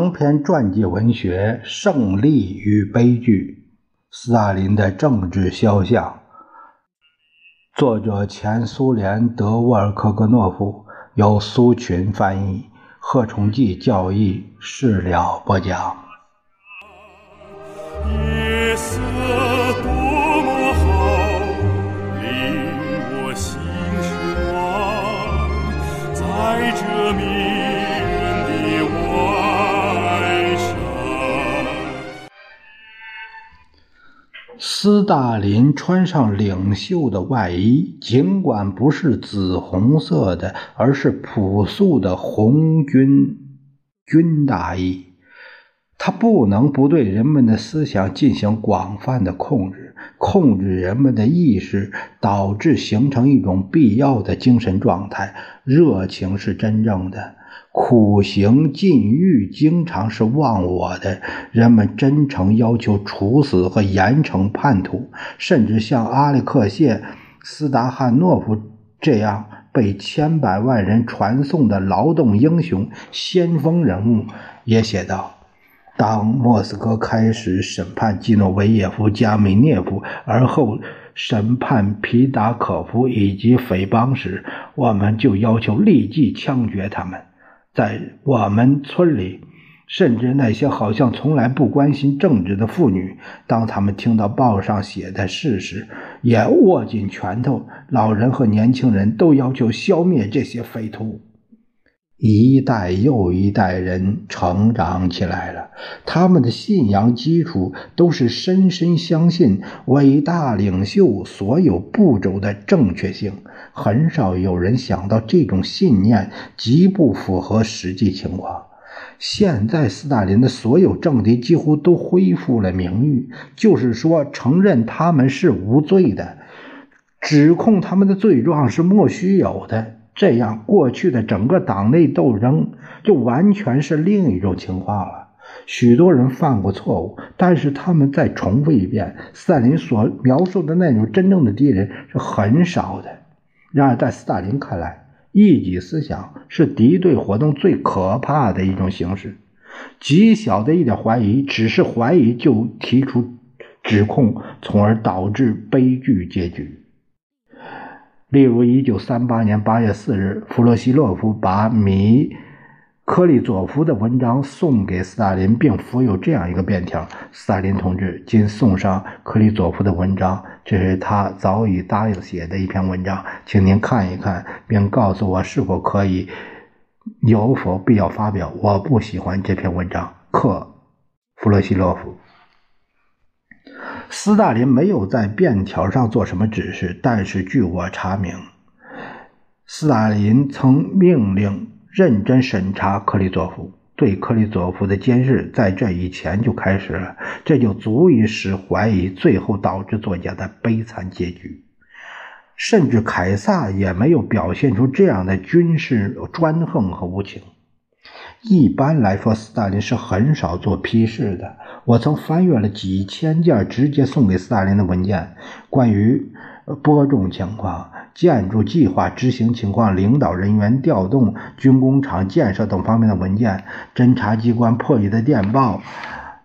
长篇传记文学《胜利与悲剧：斯大林的政治肖像》，作者前苏联德沃尔科格诺夫，由苏群翻译，贺崇济教义，事了播讲。大林穿上领袖的外衣，尽管不是紫红色的，而是朴素的红军军大衣。他不能不对人们的思想进行广泛的控制，控制人们的意识，导致形成一种必要的精神状态。热情是真正的。苦行禁欲经常是忘我的，人们真诚要求处死和严惩叛徒，甚至像阿列克谢·斯达汉诺夫这样被千百万人传颂的劳动英雄、先锋人物也写道：当莫斯科开始审判基诺维耶夫、加米涅夫，而后审判皮达可夫以及匪帮时，我们就要求立即枪决他们。在我们村里，甚至那些好像从来不关心政治的妇女，当他们听到报上写的事时，也握紧拳头。老人和年轻人都要求消灭这些匪徒。一代又一代人成长起来了，他们的信仰基础都是深深相信伟大领袖所有步骤的正确性。很少有人想到这种信念极不符合实际情况。现在，斯大林的所有政敌几乎都恢复了名誉，就是说，承认他们是无罪的，指控他们的罪状是莫须有的。这样，过去的整个党内斗争就完全是另一种情况了。许多人犯过错误，但是他们再重复一遍，斯大林所描述的那种真正的敌人是很少的。然而，在斯大林看来，异己思想是敌对活动最可怕的一种形式。极小的一点怀疑，只是怀疑就提出指控，从而导致悲剧结局。例如，一九三八年八月四日，弗洛西洛夫把米。科里佐夫的文章送给斯大林，并附有这样一个便条：“斯大林同志，今送上科里佐夫的文章，这是他早已答应写的一篇文章，请您看一看，并告诉我是否可以，有否必要发表。我不喜欢这篇文章。”克弗洛西洛夫。斯大林没有在便条上做什么指示，但是据我查明，斯大林曾命令。认真审查克里佐夫，对克里佐夫的监视在这以前就开始了，这就足以使怀疑，最后导致作家的悲惨结局。甚至凯撒也没有表现出这样的军事专横和无情。一般来说，斯大林是很少做批示的。我曾翻阅了几千件直接送给斯大林的文件，关于播种情况。建筑计划执行情况、领导人员调动、军工厂建设等方面的文件，侦察机关破译的电报、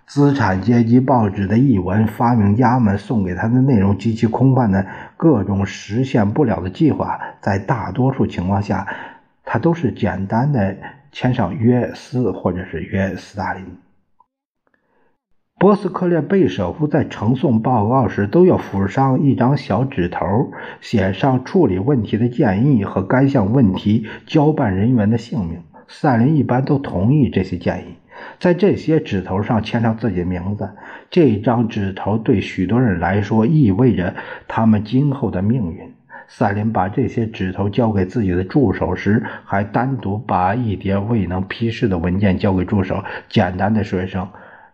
资产阶级报纸的译文、发明家们送给他的内容极其空泛的各种实现不了的计划，在大多数情况下，他都是简单的签上约斯或者是约斯大林。波斯克列贝舍夫在呈送报告时都要附上一张小纸头，写上处理问题的建议和该项问题交办人员的姓名。斯大林一般都同意这些建议，在这些纸头上签上自己的名字。这张纸头对许多人来说意味着他们今后的命运。斯大林把这些纸头交给自己的助手时，还单独把一叠未能批示的文件交给助手，简单的说一声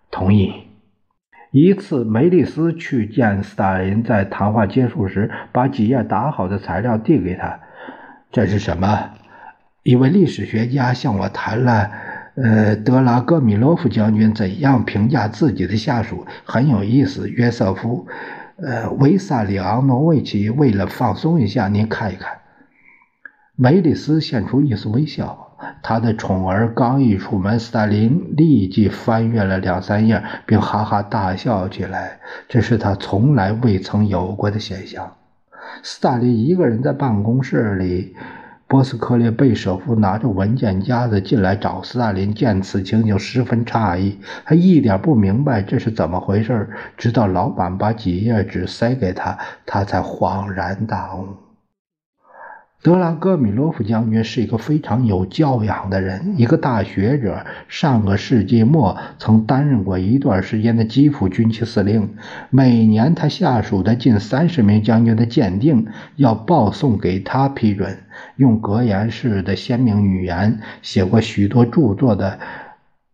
同意。一次，梅利斯去见斯大林，在谈话结束时，把几页打好的材料递给他。这是什么？一位历史学家向我谈了，呃，德拉戈米洛夫将军怎样评价自己的下属，很有意思。约瑟夫，呃，维萨里昂诺维奇，为了放松一下，您看一看。梅里斯现出一丝微笑。他的宠儿刚一出门，斯大林立即翻阅了两三页，并哈哈大笑起来。这是他从来未曾有过的现象。斯大林一个人在办公室里。波斯克列贝舍夫拿着文件夹子进来找斯大林，见此情景十分诧异，他一点不明白这是怎么回事。直到老板把几页纸塞给他，他才恍然大悟。德拉戈米洛夫将军是一个非常有教养的人，一个大学者。上个世纪末曾担任过一段时间的基辅军区司令。每年他下属的近三十名将军的鉴定要报送给他批准。用格言式的鲜明语言写过许多著作的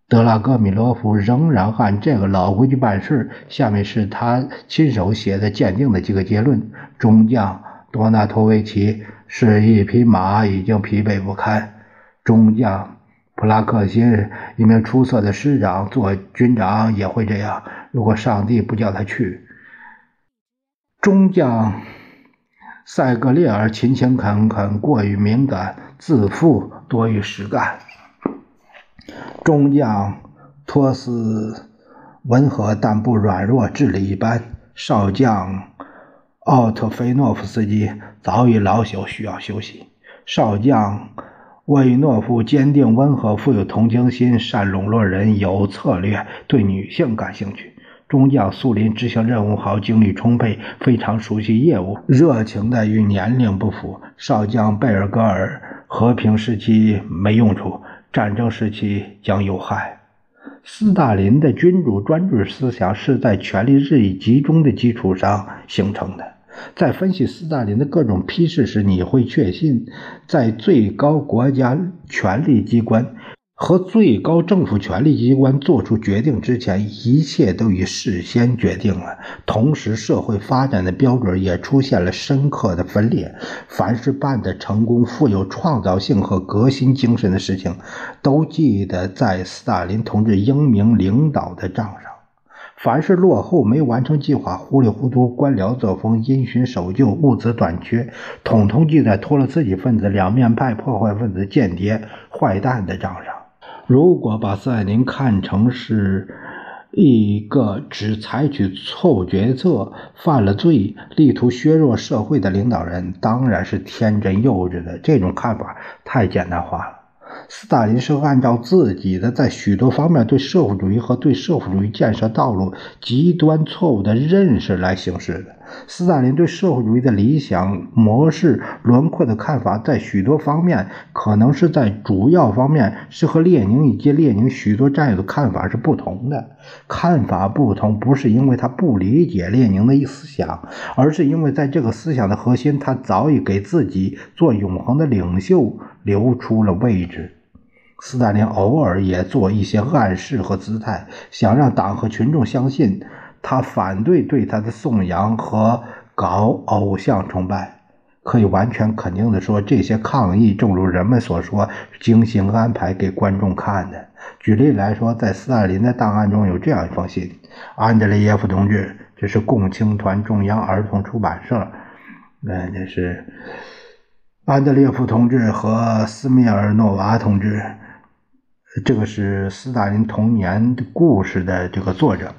德拉戈米洛夫仍然按这个老规矩办事。下面是他亲手写的鉴定的几个结论：中将多纳托维奇。是一匹马已经疲惫不堪。中将普拉克辛，一名出色的师长，做军长也会这样。如果上帝不叫他去。中将塞格列尔勤勤恳恳，过于敏感，自负多于实干。中将托斯温和但不软弱，智力一般。少将。奥特菲诺夫斯基早已老朽，需要休息。少将沃伊诺夫坚定、温和、富有同情心，善笼络人，有策略，对女性感兴趣。中将苏林执行任务好，精力充沛，非常熟悉业务，热情的与年龄不符。少将贝尔格尔和平时期没用处，战争时期将有害。斯大林的君主专制思想是在权力日益集中的基础上形成的。在分析斯大林的各种批示时，你会确信，在最高国家权力机关和最高政府权力机关做出决定之前，一切都已事先决定了。同时，社会发展的标准也出现了深刻的分裂。凡是办得成功、富有创造性和革新精神的事情，都记得在斯大林同志英明领导的账上。凡是落后、没完成计划、糊里糊涂、官僚作风、因循守旧、物资短缺，统统记在托洛茨基分子、两面派、破坏分子、间谍、坏蛋的账上。如果把斯大林看成是一个只采取错误决策、犯了罪、力图削弱社会的领导人，当然是天真幼稚的。这种看法太简单化了。斯大林是按照自己的在许多方面对社会主义和对社会主义建设道路极端错误的认识来行事的。斯大林对社会主义的理想模式轮廓的看法，在许多方面，可能是在主要方面是和列宁以及列宁许多战友的看法是不同的。看法不同，不是因为他不理解列宁的思想，而是因为在这个思想的核心，他早已给自己做永恒的领袖留出了位置。斯大林偶尔也做一些暗示和姿态，想让党和群众相信他反对对他的颂扬和搞偶像崇拜。可以完全肯定地说，这些抗议正如人们所说，精心安排给观众看的。举例来说，在斯大林的档案中有这样一封信：“安德烈耶夫同志，这是共青团中央儿童出版社。嗯，这是安德烈夫同志和斯米尔诺娃同志。”这个是斯大林童年故事的这个作者，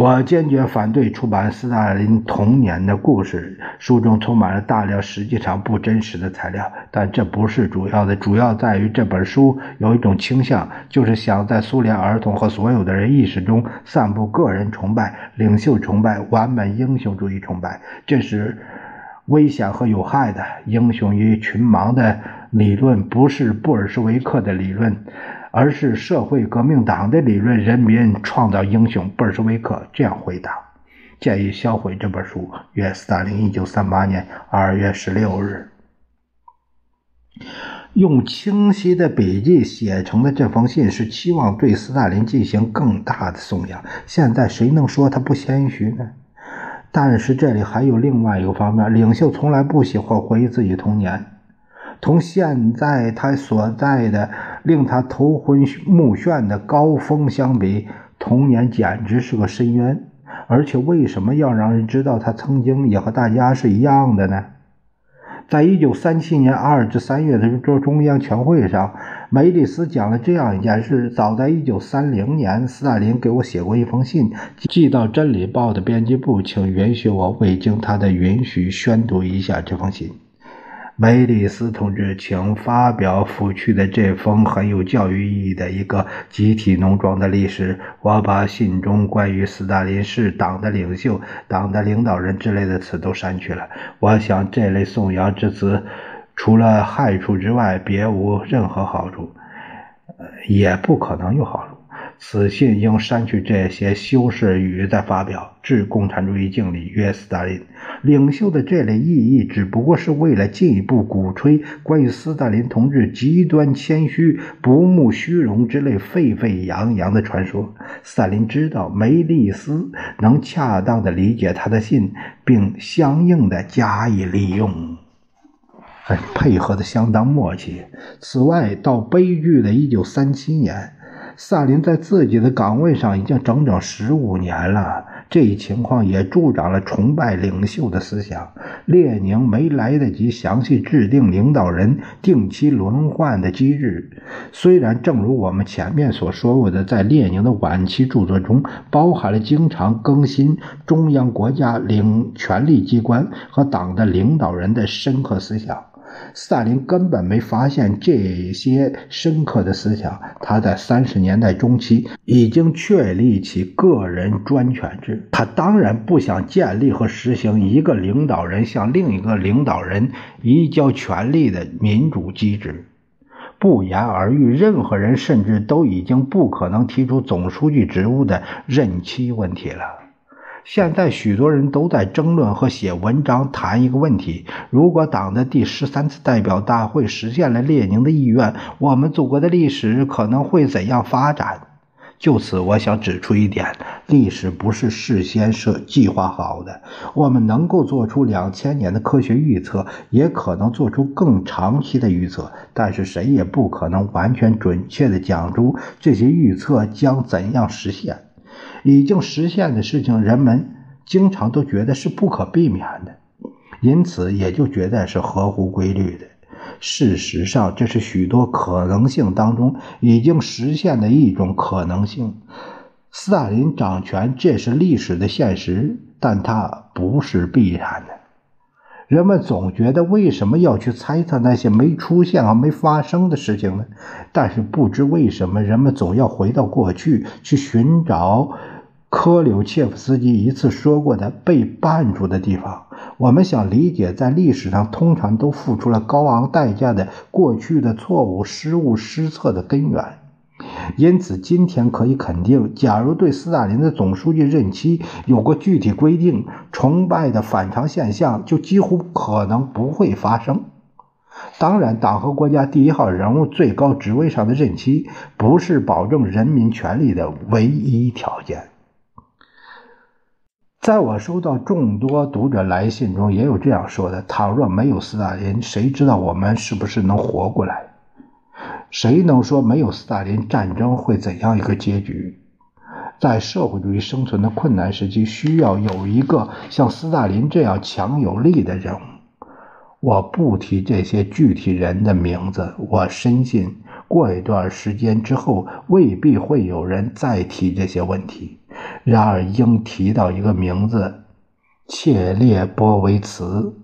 我坚决反对出版斯大林童年的故事。书中充满了大量实际上不真实的材料，但这不是主要的，主要在于这本书有一种倾向，就是想在苏联儿童和所有的人意识中散布个人崇拜、领袖崇拜、完美英雄主义崇拜，这是危险和有害的。英雄与群盲的。理论不是布尔什维克的理论，而是社会革命党的理论。人民创造英雄，布尔什维克这样回答。建议销毁这本书。约斯大林一九三八年二月十六日，用清晰的笔记写成的这封信是期望对斯大林进行更大的颂扬。现在谁能说他不谦虚呢？但是这里还有另外一个方面：领袖从来不喜欢回忆自己童年。同现在他所在的令他头昏目眩的高峰相比，童年简直是个深渊。而且，为什么要让人知道他曾经也和大家是一样的呢？在一九三七年二至三月的中中央全会上，梅里斯讲了这样一件事：早在一九三零年，斯大林给我写过一封信，寄到《真理报》的编辑部，请允许我未经他的允许宣读一下这封信。梅里斯同志，请发表抚去的这封很有教育意义的一个集体农庄的历史。我把信中关于斯大林是党的领袖、党的领导人之类的词都删去了。我想这类颂扬之词，除了害处之外，别无任何好处，也不可能有好处。此信应删去这些修饰语，再发表。致共产主义敬礼，约斯大林。领袖的这类意义，只不过是为了进一步鼓吹关于斯大林同志极端谦虚、不慕虚荣之类沸沸扬扬的传说。斯大林知道梅利斯能恰当的理解他的信，并相应的加以利用，配合的相当默契。此外，到悲剧的1937年。萨林在自己的岗位上已经整整十五年了，这一情况也助长了崇拜领袖的思想。列宁没来得及详细制定领导人定期轮换的机制。虽然，正如我们前面所说过的，在列宁的晚期著作中包含了经常更新中央国家领权力机关和党的领导人的深刻思想。斯大林根本没发现这些深刻的思想。他在三十年代中期已经确立起个人专权制。他当然不想建立和实行一个领导人向另一个领导人移交权力的民主机制。不言而喻，任何人甚至都已经不可能提出总书记职务的任期问题了。现在许多人都在争论和写文章谈一个问题：如果党的第十三次代表大会实现了列宁的意愿，我们祖国的历史可能会怎样发展？就此，我想指出一点：历史不是事先设计划好的。我们能够做出两千年的科学预测，也可能做出更长期的预测，但是谁也不可能完全准确地讲出这些预测将怎样实现。已经实现的事情，人们经常都觉得是不可避免的，因此也就觉得是合乎规律的。事实上，这是许多可能性当中已经实现的一种可能性。斯大林掌权，这是历史的现实，但它不是必然的。人们总觉得为什么要去猜测那些没出现和没发生的事情呢？但是不知为什么，人们总要回到过去去寻找科柳切夫斯基一次说过的被绊住的地方。我们想理解在历史上通常都付出了高昂代价的过去的错误、失误、失策的根源。因此，今天可以肯定，假如对斯大林的总书记任期有个具体规定，崇拜的反常现象就几乎可能不会发生。当然，党和国家第一号人物最高职位上的任期不是保证人民权利的唯一条件。在我收到众多读者来信中，也有这样说的：倘若没有斯大林，谁知道我们是不是能活过来？谁能说没有斯大林，战争会怎样一个结局？在社会主义生存的困难时期，需要有一个像斯大林这样强有力的人物。我不提这些具体人的名字，我深信过一段时间之后，未必会有人再提这些问题。然而，应提到一个名字：切列波维茨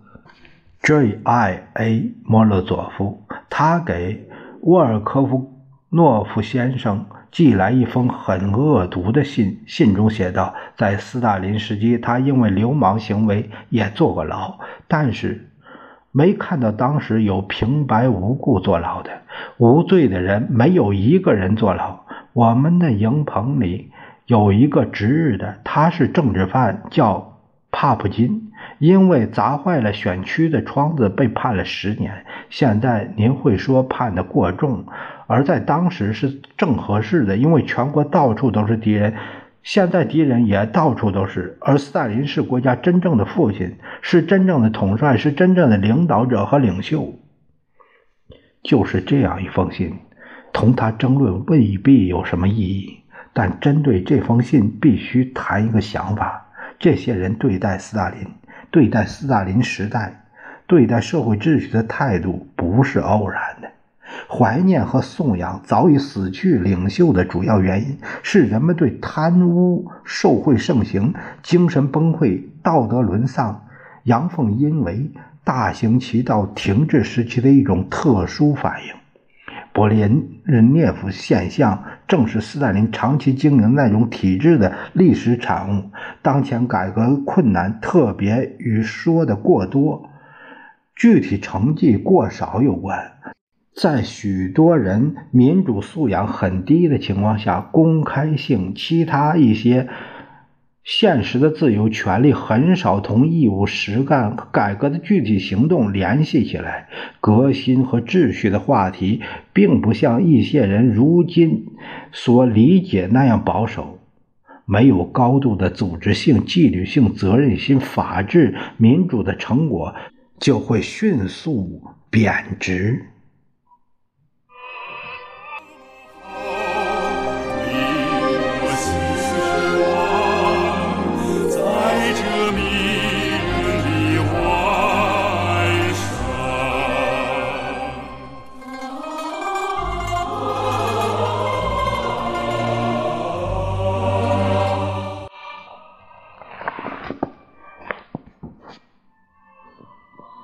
（J.I.A. 莫洛佐夫），他给。沃尔科夫诺夫先生寄来一封很恶毒的信，信中写道：“在斯大林时期，他因为流氓行为也坐过牢，但是没看到当时有平白无故坐牢的无罪的人，没有一个人坐牢。我们的营棚里有一个值日的，他是政治犯，叫帕普金。”因为砸坏了选区的窗子，被判了十年。现在您会说判的过重，而在当时是正合适的，因为全国到处都是敌人，现在敌人也到处都是。而斯大林是国家真正的父亲，是真正的统帅，是真正的领导者和领袖。就是这样一封信，同他争论未必有什么意义，但针对这封信，必须谈一个想法：这些人对待斯大林。对待斯大林时代，对待社会秩序的态度不是偶然的。怀念和颂扬早已死去领袖的主要原因是人们对贪污受贿盛行、精神崩溃、道德沦丧、阳奉阴违、大行其道停滞时期的一种特殊反应。勃列日涅夫现象正是斯大林长期经营那种体制的历史产物。当前改革困难，特别与说的过多、具体成绩过少有关。在许多人民主素养很低的情况下，公开性其他一些。现实的自由权利很少同义务实干改革的具体行动联系起来，革新和秩序的话题并不像一些人如今所理解那样保守。没有高度的组织性、纪律性、责任心，法治、民主的成果就会迅速贬值。